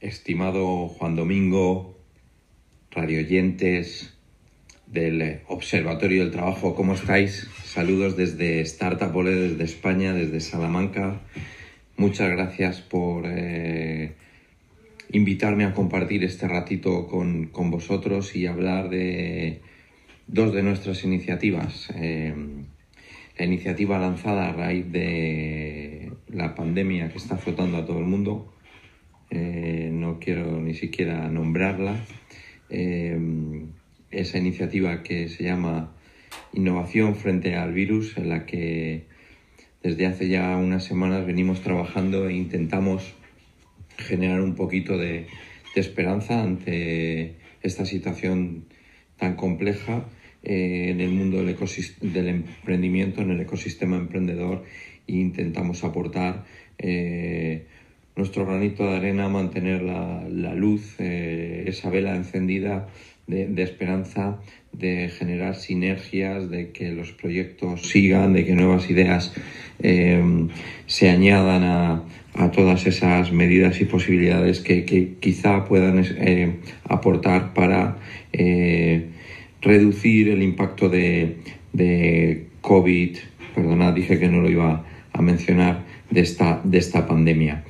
estimado Juan Domingo, radioyentes del Observatorio del Trabajo, ¿cómo estáis? Saludos desde Startup Ole, desde España, desde Salamanca. Muchas gracias por eh, invitarme a compartir este ratito con, vosotros y hablar de dos de nuestras iniciativas. Eh, la iniciativa lanzada a raíz de la pandemia que está azotando a todo el mundo, eh, no quiero ni siquiera nombrarla, esa iniciativa que se llama Innovación frente al virus, en la que desde hace ya unas semanas venimos trabajando e intentamos generar un poquito de, esperanza ante esta situación tan compleja eh, en el mundo del, del, emprendimiento, en el ecosistema emprendedor e intentamos aportar eh, nuestro granito de arena, mantener la, luz, eh, esa vela encendida de, esperanza, de generar sinergias, de que los proyectos sigan, de que nuevas ideas eh, se añadan a, todas esas medidas y posibilidades que, quizá puedan eh, aportar para reducir el impacto de, de COVID, perdona, dije que no lo iba a mencionar, de esta, de esta pandemia.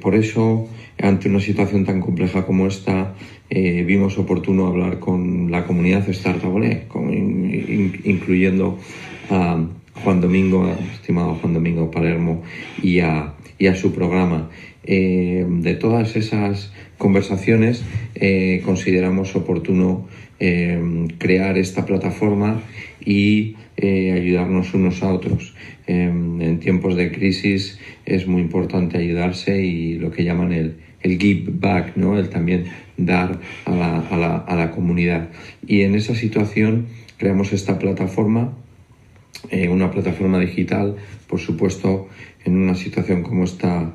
Por eso, ante una situación tan compleja como esta, eh, vimos oportuno hablar con la comunidad Startup incluyendo a Juan Domingo, estimado Juan Domingo Palermo, y a, su programa. Eh, de todas esas conversaciones eh, consideramos oportuno crear esta plataforma y ayudarnos unos a otros. en tiempos de crisis es muy importante ayudarse y lo que llaman el, el give back, ¿no? el también dar a la, a, la, a la, comunidad. Y en esa situación creamos esta plataforma, eh, una plataforma digital, por supuesto, en una situación como esta,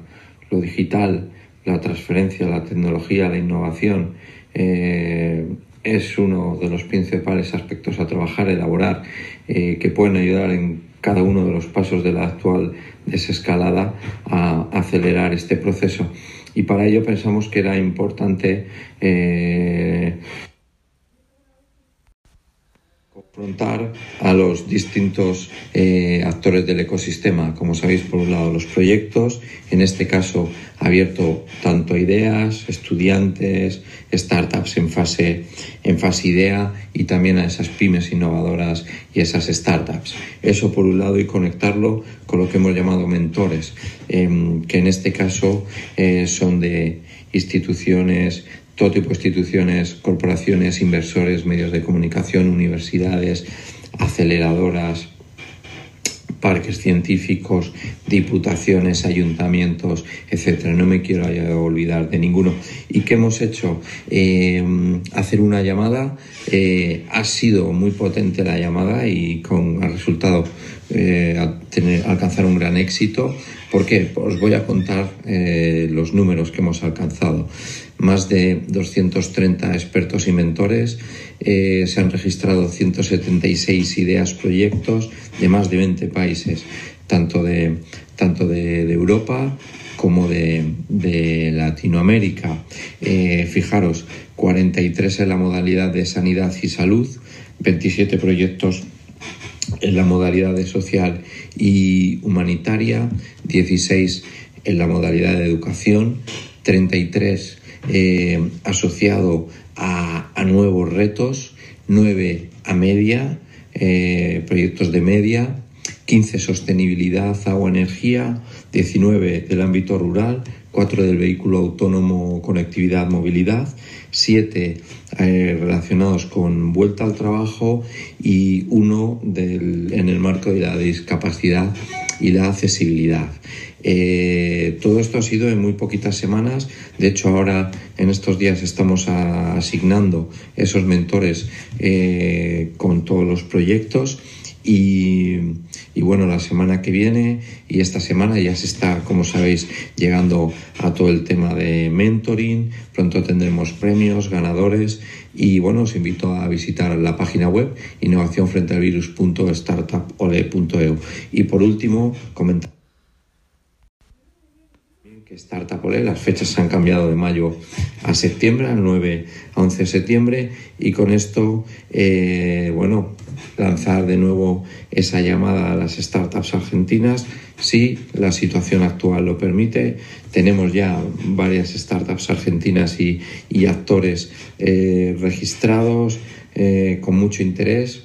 lo digital, la transferencia, la tecnología, la innovación, eh, es uno de los principales aspectos a trabajar, elaborar, eh, que pueden ayudar en cada uno de los pasos de la actual desescalada a acelerar este proceso. Y para ello pensamos que era importante confrontar a los distintos eh, actores del ecosistema. Como sabéis, por un lado los proyectos, en este caso abierto tanto a ideas, estudiantes, startups en fase, en fase idea y también a esas pymes innovadoras y esas startups. Eso por un lado y conectarlo con lo que hemos llamado mentores, em, que en este caso eh, son de instituciones todo tipo de instituciones, corporaciones, inversores, medios de comunicación, universidades, aceleradoras, parques científicos, diputaciones, ayuntamientos, etcétera. No me quiero olvidar de ninguno. ¿Y qué hemos hecho? Eh, hacer una llamada. Eh, ha sido muy potente la llamada y con ha resultado eh, tener, alcanzar un gran éxito. ¿Por qué? Os voy a contar los números que hemos alcanzado más de 230 expertos y mentores, eh, se han registrado 176 ideas, proyectos de más de 20 países, tanto de, tanto de, Europa como de, Latinoamérica. Eh, fijaros, 43 en la modalidad de sanidad y salud, 27 proyectos en la modalidad de social y humanitaria, 16 en la modalidad de educación, 33 eh, asociado a, nuevos retos, 9 a media, eh, proyectos de media, 15 sostenibilidad, agua, energía, 19 del ámbito rural, 4 del vehículo autónomo, conectividad, movilidad, 7 eh, relacionados con vuelta al trabajo y 1 en el marco de la discapacidad y la accesibilidad. Eh, todo esto ha sido en muy poquitas semanas. De hecho, ahora en estos días estamos asignando esos mentores eh, con todos los proyectos. Y, bueno, la semana que viene y esta semana ya se está, como sabéis, llegando a todo el tema de mentoring. Pronto tendremos premios, ganadores y bueno, os invito a visitar la página web innovacionfrentealvirus.startupole.eu. Y por último, comentar Startup Olé. Las fechas se han cambiado de mayo a septiembre, al 9 a 11 de septiembre, y con esto, eh, bueno, lanzar de nuevo esa llamada a las startups argentinas si la situación actual lo permite. Tenemos ya varias startups argentinas y, actores eh, registrados eh, con mucho interés,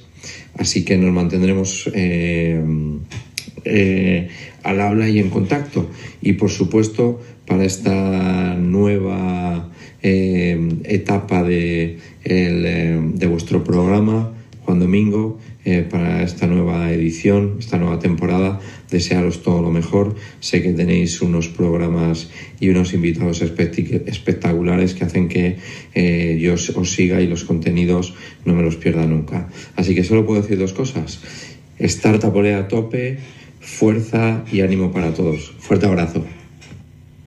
así que nos mantendremos al habla y en contacto. Y por supuesto, para esta nueva eh, etapa de, eh, de, vuestro programa, Juan Domingo, eh, para esta nueva edición, esta nueva temporada, desearos todo lo mejor. Sé que tenéis unos programas y unos invitados espectaculares que hacen que yo os, siga y los contenidos no me los pierda nunca. Así que solo puedo decir dos cosas. Startup a tope fuerza y ánimo para todos. Fuerte abrazo.